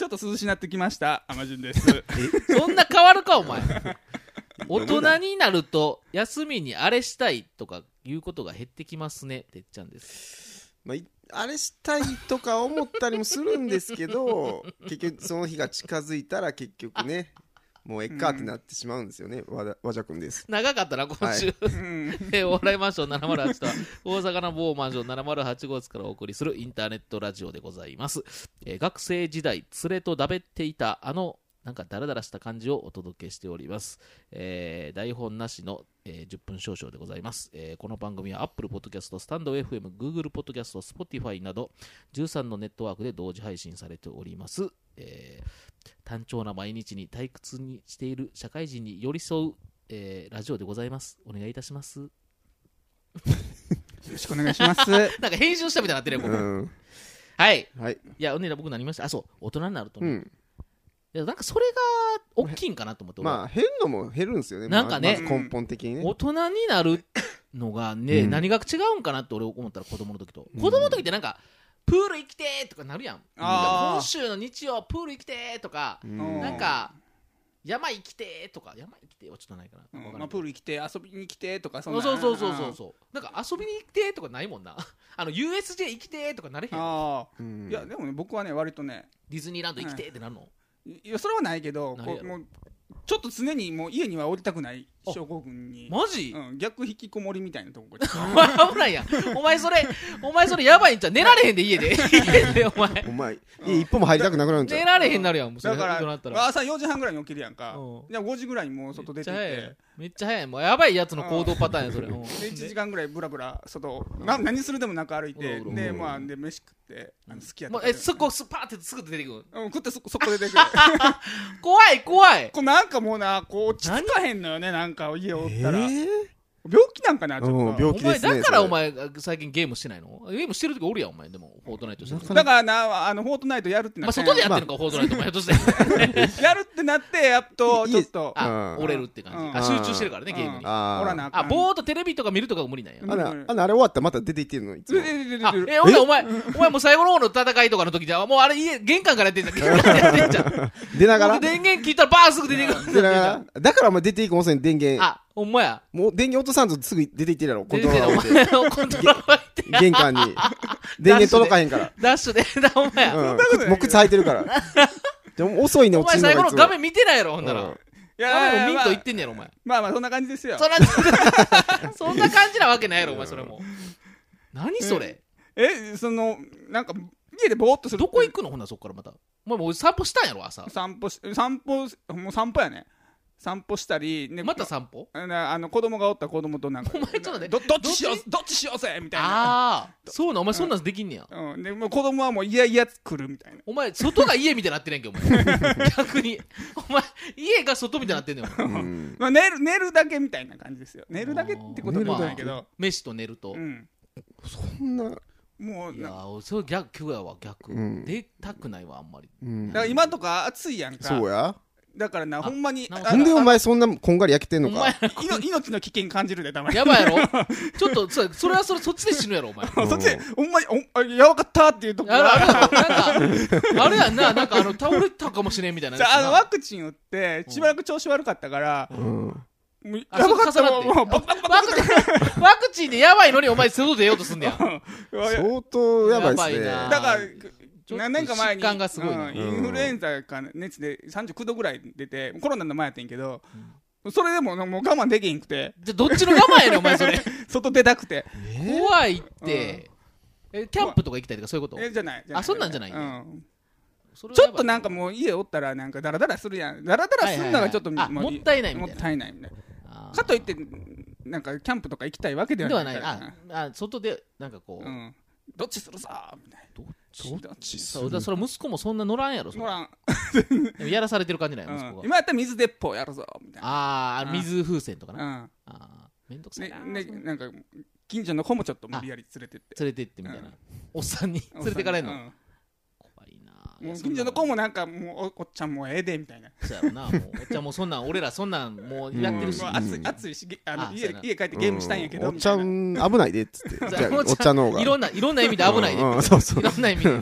ちょっと涼しになってきました。アマジュンです。そんな変わるかお前。大人になると休みにあれしたいとかいうことが減ってきますねてっちゃんです。まあ、いあれしたいとか思ったりもするんですけど結局その日が近づいたら結局ねもうえっかってなってしまうんですよね、和田和田君です。長かったな今週、うん えーお笑いマンション708とは 大阪の某マンション708号室からお送りするインターネットラジオでございます、えー学生時代連れとだべっていたあのなんかダラダラした感じをお届けしております、えー台本なしの、えー10分少々でございます、えーこの番組は Apple Podcast、スタンド FM、Google Podcast、Spotify など13のネットワークで同時配信されております、えー単調な毎日に退屈にしている社会人に寄り添う、えーラジオでございます。お願いいたします。よろしくお願いします。なんか編集したみたいになってるよ、う僕ん。はい。はい。いや、おねら僕なりました。あ、そう、大人になるとね。うんいや、なんかそれが大きいんかなと思って、まあ減るのも減るんですよねなんかねま根本的にね大人になるのがね、うん何が違うんかなって俺思ったら子供の時と。うん子供の時ってなんか、プール行きてーとかなるやん。今週の日曜、プール行きてーとか、うんなんか、山行きてーとか、山行きてーはちょっとないかな。うんまあ、プールに来て遊びに来てとかそんなそうそうそうそうそう。なんか遊びに行きてーとかないもんな。あの、USJ 行きてーとかなれへん。ああうんいやでもね僕はね割とねディズニーランド行きてーってなるの？いやそれはないけどこうもうちょっと常にもう家には降りたくないあ症候群に、マジ、うん、逆引きこもりみたいなとこ お前危ないやん。お前それ、お前それやばいんちゃう？寝られへんで家で。家でお前。お前家一歩も入りたくなくなるんちゃう？寝られへんなるやん。もうそれだから。ら朝4時半ぐらいに起きるやんかうんじゃあ5時ぐらいにもう外出てってめっちゃ早い。めっちゃ早い。もうやばいやつの行動パターンや、それ。うんで1時間ぐらいブラブラ外な何するでもなく歩いてうろうろでまあで飯食ってあの好きやったえ、そこ、スパーってすぐ出てくる？うん食ってそそこで出てくる 怖い、怖い。こうなんかもうなこう落ち着かへんのよねなんかなんか家おったら、えー病気なんかなちょっとうん病お前、気ですねだからお前、最近ゲームしてないの？ゲームしてる時おるやん、お前。でも、フォートナイトして。だからなあのフォートナイトやるってなまあ、って、外でやってるのか、フォートナイトも。ひょっとして。やるってなってやっといちょっとあ、うん折れるって感うんじ。あ、集中してるからね、ゲームに。あ、あーおらなあぼーっとテレビとか見るとかが無理なんや。うんあらあれ終わったらまた出ていってるの？いつもえ、ほんでお前、お前もう最後の方の戦いとかの時じゃ、もうあれ家、玄関からやってん じゃん。出ながら？僕電源切ったらバーンすぐ出てくる。だからお前出ていく遅い電源あ、ほんまや。もう電源落とさんとすぐ出ていってるやろコントローラー置いてきてお前のコントローラー置いて。玄関に電源届かへんからダッシュで、ほんまや。うん靴もう靴履いてるからでも遅いねお前最後の画面見てないやろ、ほんなら。うんい画面もミントまあ言ってんねやろ、お前。まあまあそんな感じですよそんな、感じなわけないやろ、お前、それも。何それ？えそのなんか家でぼーっとするどこ行くのほんならそっからまた。お前もう散歩したんやろ、朝。散歩し散歩もう散歩やね散歩したり、ね、また散歩？あの子供がおったら子供となんかお前ちょっと待って。どどっちしよどっうどっちしようぜみたいな。ああ、そうなん、お前そんなんできんねや。うん、でもう子供はもういやいや来るみたいな。お前、外が家みたいになってないんけ、お前。逆に。お前、家が外みたいになってんねん、ん。まあ、寝る寝るだけみたいな感じですよ。寝るだけってこともないけど、飯と寝ると。うん、そんな。もうないやー、それ逆やわ、逆。うん。出たくないわ、あんまり。うん。だから今とか暑いやんか。そうやだからなほんまになんでお前そんなこんがり焼けてんのか、いの命の危険感じるでたまにやばいやろ。ちょっと、そそれはそれ、そっちで死ぬやろ、お前。ん そっちでほんまにおあやばかったっていうところなんか、あれやんな、なんかあの、倒れたかもしれんみたいな。じ。ゃあワクチン打ってしばらく調子悪かったから、やあばかったクバクバワクチン、ワクチンでやばいのにお前外出ようとすんねや。ク相当やばいっすね。だから何年か前にうんインフルエンザか熱で39度ぐらい出てコロナの前やってんけど、それでももう我慢できへんくて。じゃ、どっちの我慢やねん、お前それ。外出たくて。怖いって。え、キャンプとか行きたいとかそういうこと？えじゃないあそんなんじゃない？うん。ちょっとなんかもう家おったらなんかダラダラするやん。ダラダラするのがちょっとはいはいはい。あうもったいないみたいな。もったいないみたいな。かといってなんかキャンプとか行きたいわけでではないい。はなからあ、あ外で、なんかこう。う。ん。どっちするさみたいどっなどっち？そうだそれ息子もそんな乗らんやろ、それ。乗らん。でもやらされてる感じなんや、息子が。うん今やったら水鉄砲やるぞみたいな。あー、うん。水風船とかな。うん。あーめんどくさいねな。ねなんか近所の子もちょっと無理やり連れてって。連れてってみたいな。うん。おっさんに連れてかれんの？もうや近所の子もなんかもうおおっちゃんもうええでみたいな。そうやろな。もう、おっちゃんもうそんなん、俺らそんなんもうやってるし。暑い暑いしげあの家家帰ってゲームしたいんやけどおっちゃん危ないでっつって。じゃあおっちゃんの方が。いろんな、いろんな意味で危ないで。うそうそう。いろんな意味で。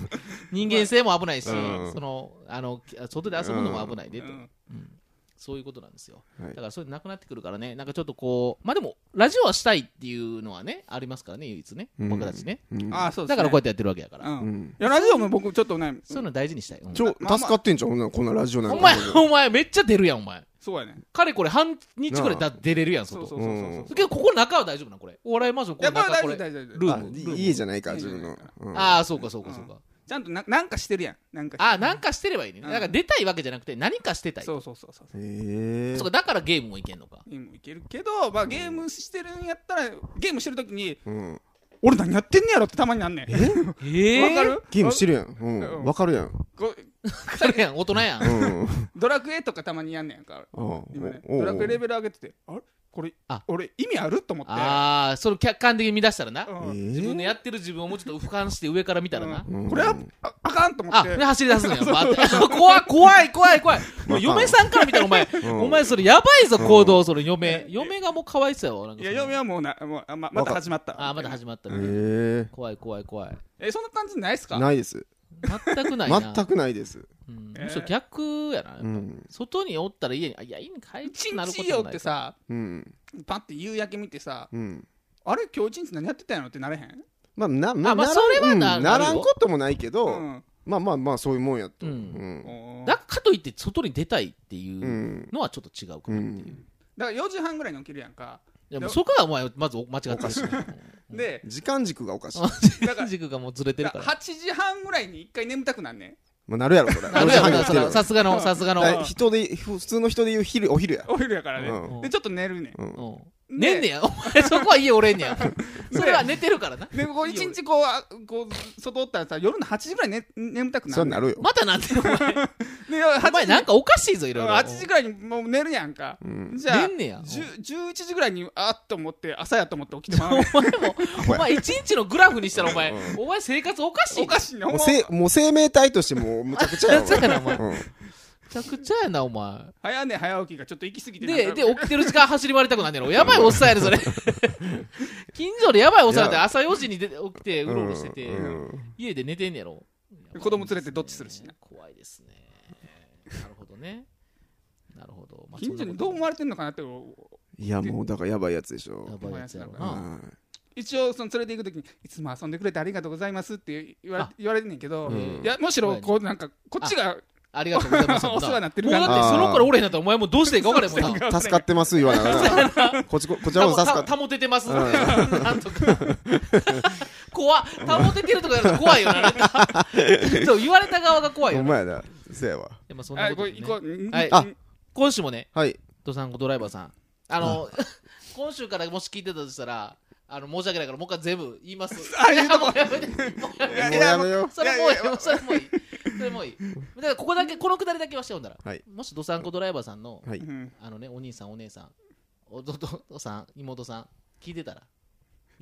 人間性も危ないし、うん。そのあのき外で遊ぶのも危ないでと、うん。うんそういうことなんですよ、はい。だからそれなくなってくるからね。なんかちょっとこうまあでもラジオはしたいっていうのはねありますからね唯一ね、うん。僕たちね。うん。ああそうですね。だからこうやってやってるわけやから、うん。うん。いやラジオも僕ちょっとねそういうの大事にしたい、うんちょまあまあ。助かってんじゃんほんならこんなラジオなんか。お前お前めっちゃ出るやんお前。そうやね。かれこれ半日くらいだ出れるやん外。そうそうそうそうそう。けどここ中は大丈夫なこれ。お笑いマンションこいやこれ大丈の中これルームルーム。家じゃないから自分の。ああそうかそうかそうか、ちゃんとななんかしてるやん。なんか。ああなんかしてればいいね、うん。だから出たいわけじゃなくて何かしてたい。そうそうそうそうへえそうかだからゲームもいけんのか。ゲームいけるけど、まあ、ゲームしてるんやったらゲームしてる時にうん。俺何やってんねやろってたまになんねん。え？わかる？ゲームしてるやん。ううん。んわかるやん。こやん。大人やん、うん。ドラクエとかたまにやんねんかあ今ねおおドラクエレベル上げててあれ？これあ。俺意味あると思って。ああそれ客観的に見出したらな、うん。自分のやってる自分をもうちょっと俯瞰して上から見たらな、うん。これはああかんと思あ、って。で走り出すんや。バーって怖い、怖い、怖い、怖い。もう嫁さんから見たらお前、ん。お前それやばいぞ、行動、それ嫁。嫁がもうかわいそうやわ。なんかいや嫁はもうなもうあままた。始まった。あ、まだ始まった。ね。へ怖い、怖い、怖い。えそんな感じないっすか？えないです全くないな。全くないです。うん。えー。むしろ逆やな。うん。外におったら家に、あいや、家に帰一ってなることもないってさうん。パッて夕焼け見てさうん。あれ今日一日何やってたんやろってなれへん？まあななあまあそれはなうん。ならんこともないけうどん。まあまあまあそういうもんやと。ううん。だかといって外に出たいっていううんのはちょっと違うかなっていう。うん。だから4時半ぐらいに起きるやんかいやもうそこがお前まず間違ってるし。で時間軸がおかしい。だから軸がもうずれてるから。8時半ぐらいに一回眠たくなんねん。まあなるやろそれ。なるやろ4時半に起きてるそれはさすがの、さすがの。人で普通の人で言う昼お昼や。お昼やからね、うん。でちょっと寝るねん。うん。寝んねや。お前そこは家おれんねや。それは寝てるからな。でこう一日こうあこう外おったらさ夜の8時ぐらい、ね、眠たくなる。そうなるよ。またなんてお前？でお前なんかおかしいぞ、いろいろ。8時ぐらいにもう寝るやんか、うん。じゃあ寝んねや。10 11時ぐらいにあっと思って朝やと思って起きてまう。ねんお前も、お前。一日のグラフにしたらお前、お前生活おかしい。おかしいねもうせもう生命体としてもうむちゃくちゃやそうやなお前。うん。めちゃくちゃやな、お前。早寝早起きがちょっと行き過ぎてで、で、起きてる時間走り回りたくなんねやろ。やばいおっさんやね、それ。近所でやばいおっさんやって朝4時に出て起きて、うろうろしててうんうん、家で寝てんねやろ。子供連れてどっちするしな怖いですね。なるほどね。なるほど。まあ近所にどう思われてんのかなっていやもうだからやばいやつでしょやばいやつやろうな。はい一応その連れて行く時にいつも遊んでくれてありがとうございますって言われあ言われてんねんけど、うんいやむしろこうなんかこっちがありがとうございます。お世話になってるもうからだってその頃俺へんなったらお前もうどうしていいか分からへんもんな。助かってます言わなこっちここちらこそ助かってた保ててます。うんなんとか。怖っ保ててるとかやると怖いよな。なんかそう言われた側が怖いよな。ほんまやなせやわでもそんなあことはいあ今週もね、はいドサンコドライバーさん。あの、今週からもし聞いてたとしたら、あの申し訳ないからもう一回全部言います。あ言うとこ もうやめて。もうやめようそれもういいいやいやそれもういい。それもうい。い。だからここだけ、このくだりだけはしてほんだら。はい。もしドサンコドライバーさんの、はい。うん。あのね、お兄さん、お姉さん、弟さん、妹さん、聞いてたら、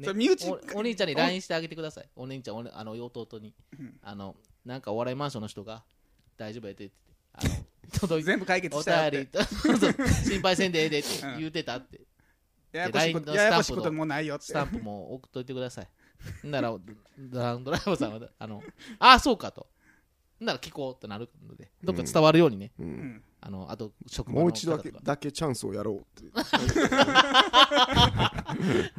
それ身内おお兄ちゃんに LINE してあげてください。お兄ちゃん、おねあの弟に、うん。あの、なんかお笑いマンションの人が大丈夫やでって言って、あの、届いて、全部解決おしたよって。便りと、そう心配せんでええでって言うてたって、ややこしいこ LINE のとややこしいスタンプのこともないよって。スタンプも送っといてください。なら、ドラドライバーさんは、あの、ああ、そうかと。なら聞こうってなるので、どっか伝わるようにね、ううん。んあの、あと、職場のもう一度だけだけチャンスをやろうって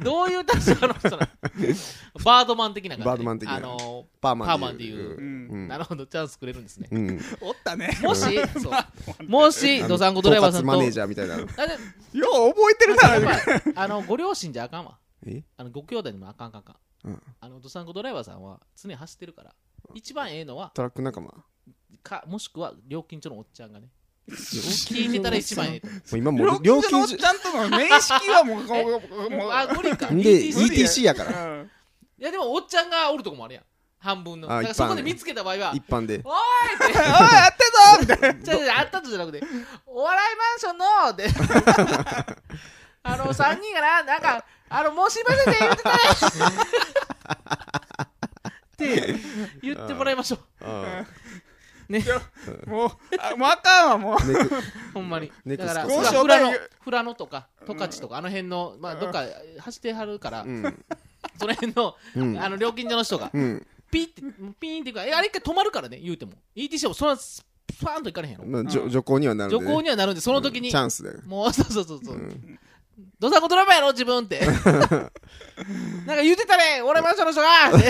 どういう立場の人なの？バードマン的な感じ。バードマン的な。あのパーマンパーマンっていう。うん。うん。なるほどチャンスくれるんですね。うん。おったね。もし そう。もしドサンコドライバーさんと。マネージャーみたいな。だってよう覚えてるなあのご両親じゃあかんわ。え？あのご兄弟にもあかんあかんあかん、うん。あのドサンコドライバーさんは常に走ってるから一番ええのはトラック仲間？もかもしくは料金所のおっちゃんがね。聞いてたら一番ええと思う。今もう料料金所金所。のおっちゃんとの面識はもうこううもう。あ無理か。で ETC ETC やから。うん。いやでもおっちゃんがおるとこもあるやん。半分の。あだからそこ一般ねで。見つけた場合は一般でおーい！って。おいやってぞ！みたいな。じゃあじゃああったとじゃなくて、お笑いマンションの？で、あの、3人がな、なんか、あの、もうすいませんね、言ってたね って 言ってもらいましょう。あね、もうあもうあかんわもう。あネクほんまに。ネクスコだから、交渉富良野代、富良野とか、十勝とか、あの辺の、まあ、どっか走ってはるからう、ん。その辺の、うん。あの、料金所の人が、うん。ピーってピーンっていうかえあれ一回止まるからね言うても。ETC もそんなスパーンといかれへんやろ。まあじょ徐行にはなるんでね。徐行にはなるんでその時にチャンスだよもうそうそうそうそう、うんどさんこドラマやろ自分って。なんか言うてたね俺マンションの人が。って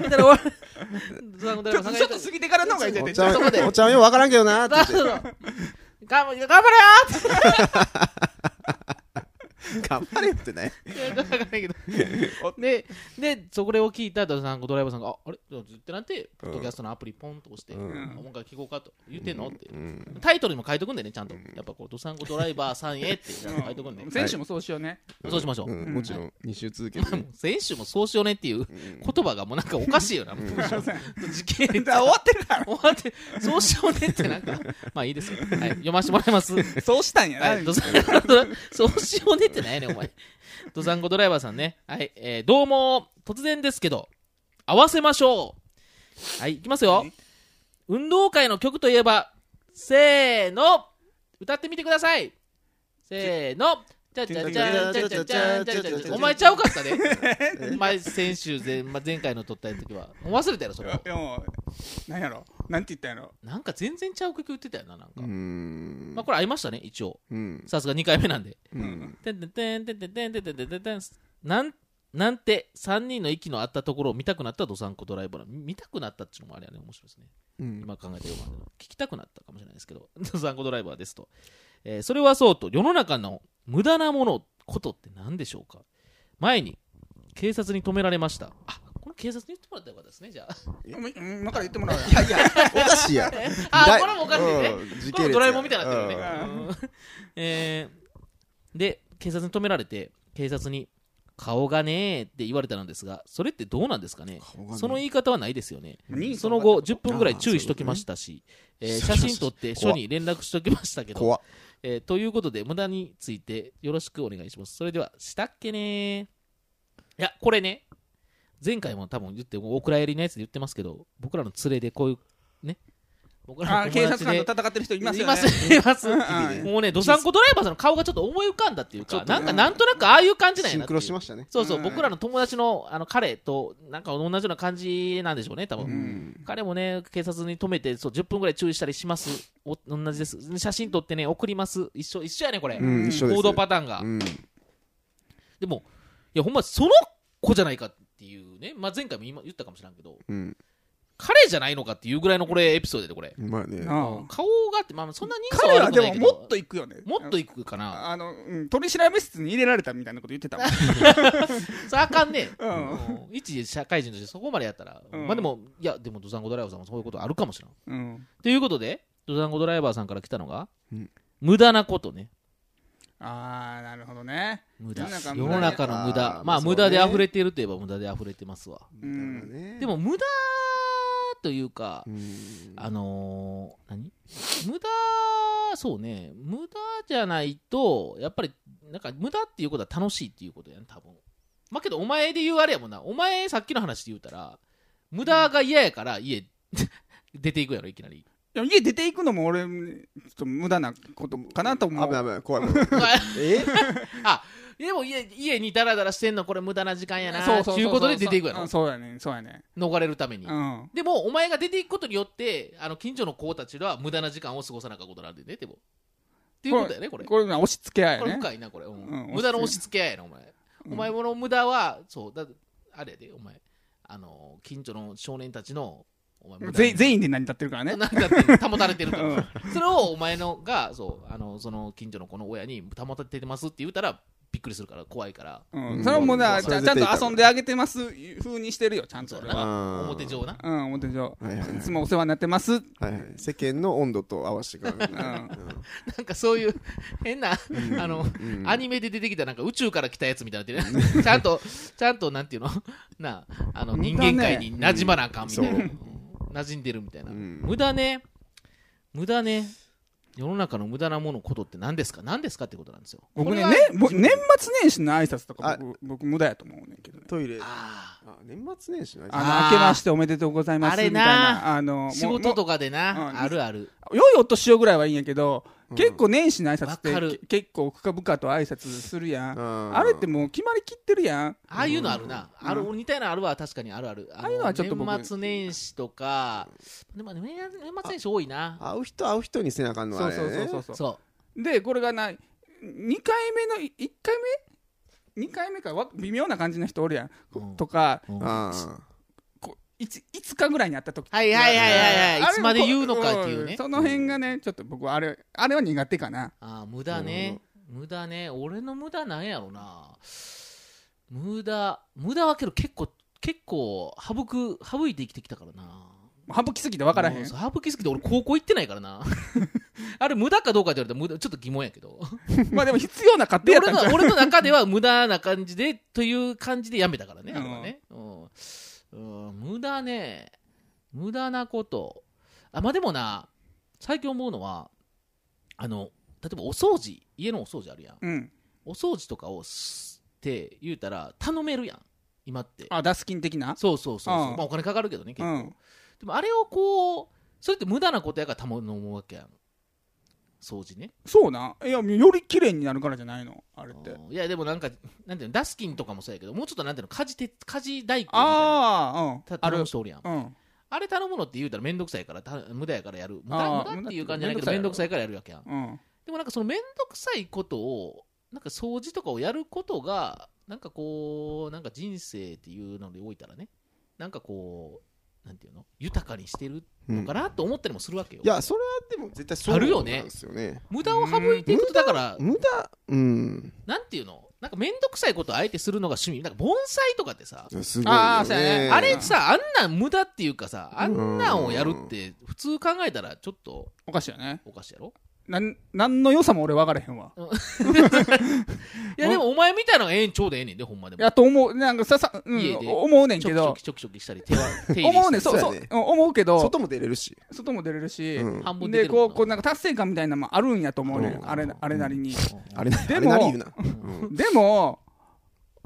言ったら俺どさんこドちょっとちょっと過ぎてからの方がいいんじゃないおっちゃんそこでおっちゃんようわからんけどなってそう言って 頑張れよってね。れよって分からないけどででそこを聞いたドさんこドライバーさんがああれ？ってなってポッドキャストのアプリポンと押して、うん。もう一回聞こうかと言ってんの？って、うん。タイトルにも書いとくんでねちゃんと、やっぱこうドサンコドライバーさんへって書いとくんで、選手もそうしようね。そうしましょう、うん。もちろん。2週続けて。ね選手もそうしようねっていう言葉がもうなんかおかしいよな、もう時系列。終わってるから。終わってそうしようねってなんか。まあいいですよ、はい、読ませてもらいます。そうしたんや そうしようねってなんやねんお前。ドサンコドライバーさんね。はい、えーどうも突然ですけど合わせましょう。はいいきますよ。はい。運動会の曲といえばせーの。歌ってみてください。せーの。ちゃちゃちゃちゃちゃちゃちゃちゃお前ちゃうかったねお前先週前,、まあ、前回の撮った時はもう忘れたやろそれはいやもうなんやろなんて言ったんやろなんか全然ちゃう曲言ってたよななんか、うんまあこれ合いましたね一応。うん。さすが2回目なんで。うん。てんてんてんてんてんてんてんてんてんてんてん。なんなんて3人の息の合ったところを見たくなったドサンコドライバーの見たくなったっていうのもあれやね面白いですね。うん。今考えてよかった聞きたくなったかもしれないですけど ドサンコドライバーですと、えーそれはそうと世の中の無駄なものことって何でしょうか。前に警察に止められました。あこの警察に言ってもらったらよかったですねじゃあ。うん今から言ってもらおうよ。いやいや。おかしいや あこれもおかしいね。これも系列ドラえもんみたいになってるね。えーで警察に止められて警察に顔がねーって言われたのですがそれってどうなんですかね？その言い方はないですよね。人その後相10分ぐらい注意しときましたし、えー写真撮って署に連絡しときましたけど、えーということで無駄についてよろしくお願いします。それではしたっけねー。いやこれね前回も多分言ってお蔵入りのやつで言ってますけど僕らの連れでこういうね僕らあの警察官と戦ってる人いますいよねますいますうんもうね、ドサンコドライバーさんの顔がちょっと思い浮かんだっていうか、なんかなんとなくああいう感じなんやシンクロしましたねそうそう、うん僕らの友達のあの彼となんか同じような感じなんでしょうね、多分。うん彼もね、警察に止めてそう10分ぐらい注意したりします。お同じです。写真撮ってね、送ります。一緒、一緒やね、これ。行動パターンが。うんでも、いや、ほんま、その子じゃないかっていうね、まあ、前回も今言ったかもしれんけど、うん彼じゃないのかっていうぐらいのこれエピソードで、これ。まあねうん顔があって、まあ、そんな人数彼は悪くないけどももっと行くよねもっといくかな。あの、うん、取り調べ室に入れられたみたいなこと言ってたもん それあかんね。うんうん一社会人としてそこまでやったら、うんまあでも、いや、でもドサンゴドライバーさんもそういうことあるかもしれん。うんということで、ドサンゴドライバーさんから来たのが、うん無駄なことね。ああなるほどね無駄。世の中世の中の無あ駄。まあ、無駄で溢れているといえば無駄で溢れてますわ。うんねでも、無駄というかう、んあのー、何？無駄、そうね、無駄じゃないと、やっぱり、なんか無駄っていうことは楽しいっていうことやね、多分。まあけど、お前で言うあれやもんな。お前、さっきの話で言うたら、無駄が嫌やから家 出ていくやろ、いきなり。いや家出ていくのも俺ちょっと無駄なことかなと思う危ない危ない怖い 怖いえ？あ、でも家家にダラダラしてんのこれ無駄な時間やなそうそうそうそうっていうことで出ていくやろうん。そうやねそうやね逃れるためにう。んでも、お前が出ていくことによって、あの、近所の子たちは無駄な時間を過ごさなかったことなんでね、でも。っていうことだよね、これ。これが押し付け合いこれ深いな、これ。うんうん無駄の押し付け合いやな、お前。お前の無駄は、そう、だあれやで、お前。あの、近所の少年たちの、お前無駄に全全員で成り立ってるからね。なんかって保たれてると、うん。それをお前のがそうあのその近所の子の親に保たれてますって言ったらびっくりするから怖いから。うん。それはもうなちゃちゃんと遊んであげてます風にしてるよちゃんと。そう俺はあー表上な。うん表上はいはい。いつもお世話になってます。うんはいはい。世間の温度と合わせてからね。なんかそういう変な、あの、うん。アニメで出てきたなんか宇宙から来たやつみたいにな。ってるちゃんとちゃんとなんていうの？なあの人間界に馴染まなあかんみたいな、馴染んでるみたいな、うん。無駄ね。無駄ね。世の中の無駄なものことって何ですか？何ですか？ってことなんですよ。僕ねこれはね年末年始の挨拶とか僕僕無駄やと思うねんけどね。トイレ。ああ年末年始の挨拶。あの明けましておめでとうございますみたいあれななあの仕事とかでもな。うあるある。良いお年をぐらいはいいんやけど結構年始の挨拶わかる。ってけ結構深々と挨拶するやん。うん。あれってもう決まりきってるやん。ああいうのあるな、うん。ある似たようなのあるわ確かにあるある。あああいうのはちょっと僕年末年始とかでも年年末年始多いな。会う人会う人にせなあかんのはそうねそうそうそうそそう。でこれがな2回目の1回目？2回目かわ微妙な感じの人おるやん、うん。とかうん。あこう 5, 5日ぐらいに会った時はいはいはいはいはい。いつまで言うのかっていうね。ん。その辺がねちょっと僕はあれあれは苦手かな。ああ無駄ね。無駄ね。俺の無駄なんやろな。無駄無駄はけど結構結構省く省いて生きてきたからな。省きすぎて分からへん？省きすぎて俺高校行ってないからな。あれ無駄かどうかって言われたら無駄ちょっと疑問やけど。まあでも必要な家で庭やったん俺の俺の中では無駄な感じでという感じでやめたからね、あれはね、うんうん無駄ね。無駄なこと。あまあでもな最近思うのはあの例えばお掃除家のお掃除あるやん。うん。お掃除とかをして言うたら頼めるやん。今って。あダスキン的な？そうそうそうまあ、お金かかるけどね結構、うん。でもあれをこうそれって無駄なことやから頼むわけやん掃除ね。そうな。いやより綺麗になるからじゃないの？あれって。うん。いやでもなんかなんていうの？ダスキンとかもそうやけどもうちょっとなんていうの？家事て家事代行みたいな。ああうん。頼む人おるやん。うん。あれ頼むのって言うたら面倒くさいからた無駄やからやる。無駄無駄っていう感じじゃないけど面倒くさいからやるわけやん。うん。でもなんかその面倒くさいことをなんか掃除とかをやることがなんかこうなんか人生っていうのでおいたらね。なんかこうなんていうの？豊かにしてるうんのかなと思ったりもするわけよ、いやそれはでも絶対そうあるよね。なんですよね。無駄を省いていく。とだから無駄うん。なんていうの？なんか面倒くさいことをあえてするのが趣味。なんか盆栽とかってさ。ね。ね。あれさあんなん無駄っていうかさあんなんをやるって普通考えたらちょっとおかしいよね。おかしいやろ？なん何の良さも俺分からへんわ。いやでもお前みたいなのがええんちょうどええねんでほんまでも。やと思う。なんかささ、うん家で。思うねんけど。ちょきちょきちょきちょきしたり手は 手入れしたり思うねん。そうそうそうやねうん思うけど。外も出れるし。外も出れるし、うん。半分出てるもな。でこうんこうなんか達成感みたいなのもあるんやと思うねん。うん。あれあれなりに、あれなでもあれなり言うな。うん。でも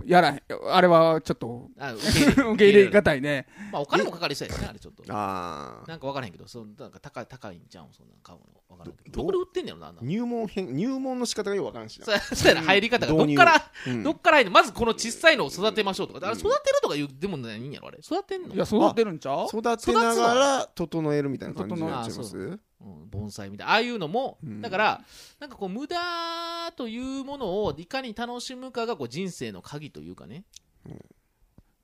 やらへん。あれはちょっとあ 受け入れ受け入れがたいね。まあお金もかかりそうやしねあれちょっと。ああなんか分からへんけどそうなんか高い高いんちゃうんそんなん買うの分からんけど。どどこで売ってんねやろなあんな入門編入門の仕方がよくわからんしな。そうそうやな入り方がどっからうん。どっから入るのまずこの小さいのを育てましょうとか。あれ育てるとか言うでも何やろあれ育てんの？いや育ってるんちゃう？育てながら整えるみたいな感じになっちゃいま整すうん、盆栽みたいなああいうのも、うん。だからなんかこう無駄というものをいかに楽しむかがこう人生の鍵というかね、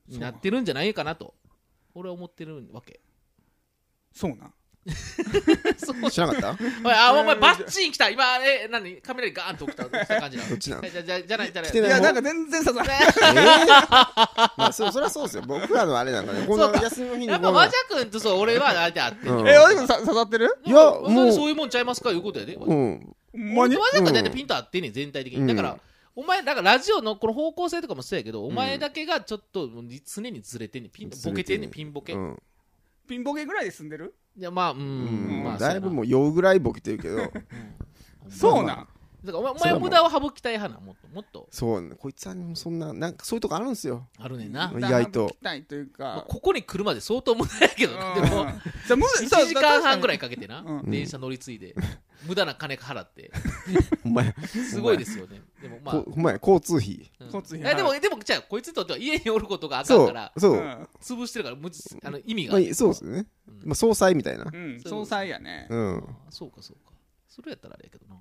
になってるんじゃないかなと俺は思ってるわけ。そうな 知らなかった？おいあお前バッチン来た。今え何？カメラにガーンと起きた来た感じなどっちなの？じゃじゃじゃないじゃない来てない。いやなんか全然ささ えー？まあそうそりゃそうですよ。僕らのあれなんかね。この休みの日にやっぱ和ジャ君とそう俺は相手あってんうん。ねえおでもさ刺さってる？いやもう。そういうもんちゃいますか？いうことやで、うん。ほんまに？和ジャ君大体ピント合ってんねん全体的に、だからうんお前だからラジオのこの方向性とかもそうやけど、お前だけがちょっと常にずれてんねん。ピンボケてんねんピンボケ、いうん。ピンボケぐらいで住んでる？やまあうん、うん。まあだいぶもう酔うぐらいボケてるけど。そうなんだからお前お前無駄を省きたい派なもっともっと。そうね。こいつはねそんななんかそういうとこあるんですよ。あるねんな、意外と。聞きたいというまあかここに来るまで相当無駄やけどな、でもうんじゃあむ1そう時間半ぐらいかけてな、うん。電車乗り継いで。無駄な金払って。お前すごいですよね。でもまあ。こお前交通費。うん。交通費。いやでもでもじゃあこいつにとっては家におることがあかんそうから。そうう。ん。潰してるからむずあの意味がまああるそうですよね。うん。まあ総裁みたいな。うん総裁やね。うん。あそうかそうか。それやったらあれやけどな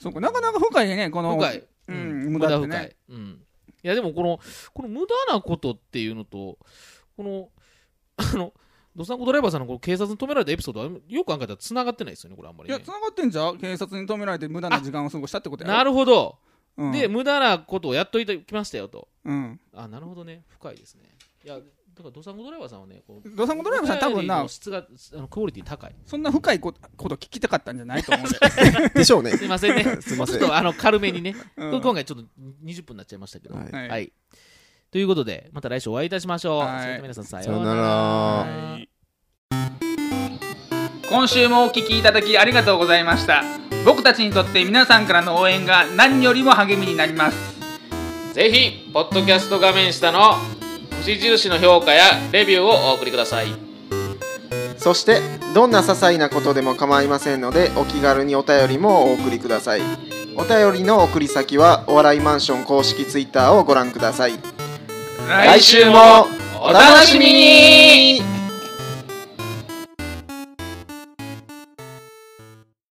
そうかなかなか深いねこの深い、うん無無駄ね。駄深い、うん、いやでもこのこの無駄なことっていうのとこの あのドサンコドライバーさんのこの警察に止められたエピソードはよく考えたら繋がってないですよねこれあんまり、ね。いや、繋がってんじゃん。警察に止められて無駄な時間を過ごしたってことやろ。なるほど、うん。で無駄なことをやっといてきましたよと。うん。あなるほどね。深いですね。いやだからドサンコドライバーさんはねこうドサンコドライバーさん多分な質があのクオリティ高い。そんな深いことこと聞きたかったんじゃないと思うんで。でしょうね。すいませんね。すいません。ちょっとあの軽めにね、うん。今回ちょっと20分になっちゃいましたけど。はい。はい。ということでまた来週お会いいたしましょう、はい。それでは皆さんささようなら。はい。今週もお聞きいただきありがとうございました。僕たちにとって皆さんからの応援が何よりも励みになります。ぜひポッドキャスト画面下の星印の評価やレビューをお送りください。そしてどんな些細なことでも構いませんのでお気軽にお便りもお送りください。お便りの送り先はお笑いマンション公式ツイッターをご覧ください。来週もお楽しみに